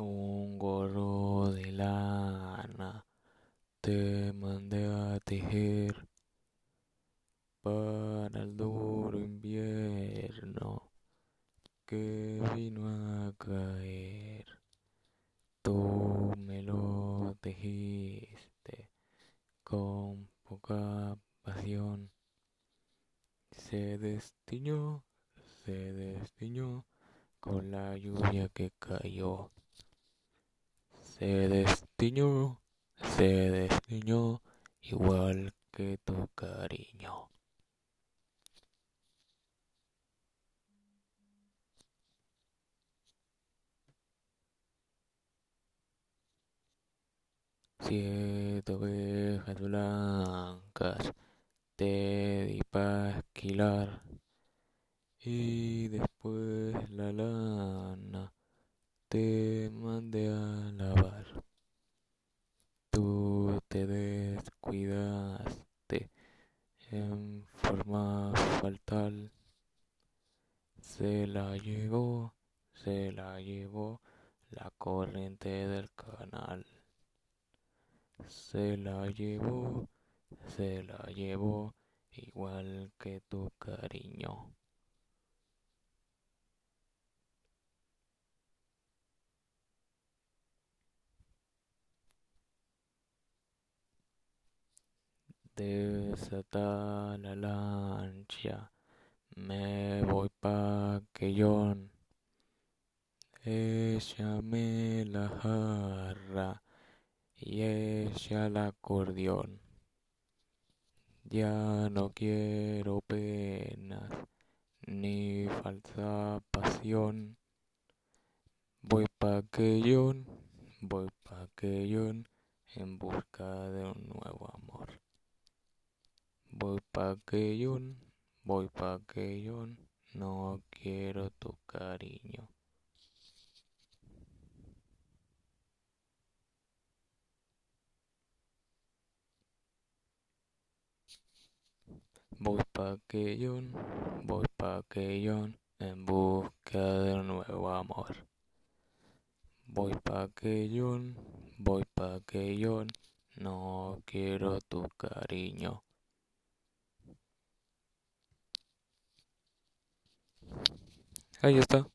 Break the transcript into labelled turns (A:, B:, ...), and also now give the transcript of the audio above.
A: un gorro de lana te mandé a tejer para el duro invierno que vino a caer. Tú me lo tejiste con poca pasión. Se destiñó, se destiñó con la lluvia que cayó. Se destiñó, se destiñó igual que tu cariño. Siete ovejas blancas te di para esquilar y después la lana te mandé a lavar. Tú te descuidaste en forma fatal. Se la llevó, se la llevó la corriente del canal. Se la llevó, se la llevó igual que tu cariño. Desata la lancha, me voy pa' Quellón. Échame la jarra y echa el acordeón. Ya no quiero penas ni falsa pasión. Voy pa' Quellón, voy pa' Quellón en busca de un nuevo amor. Voy pa' Quellón, voy pa' Quellón, no quiero tu cariño. Voy pa' Quellón, voy pa' Quellón en busca de un nuevo amor. Voy pa' Quellón, voy pa' Quellón, no quiero tu cariño. Ahí está.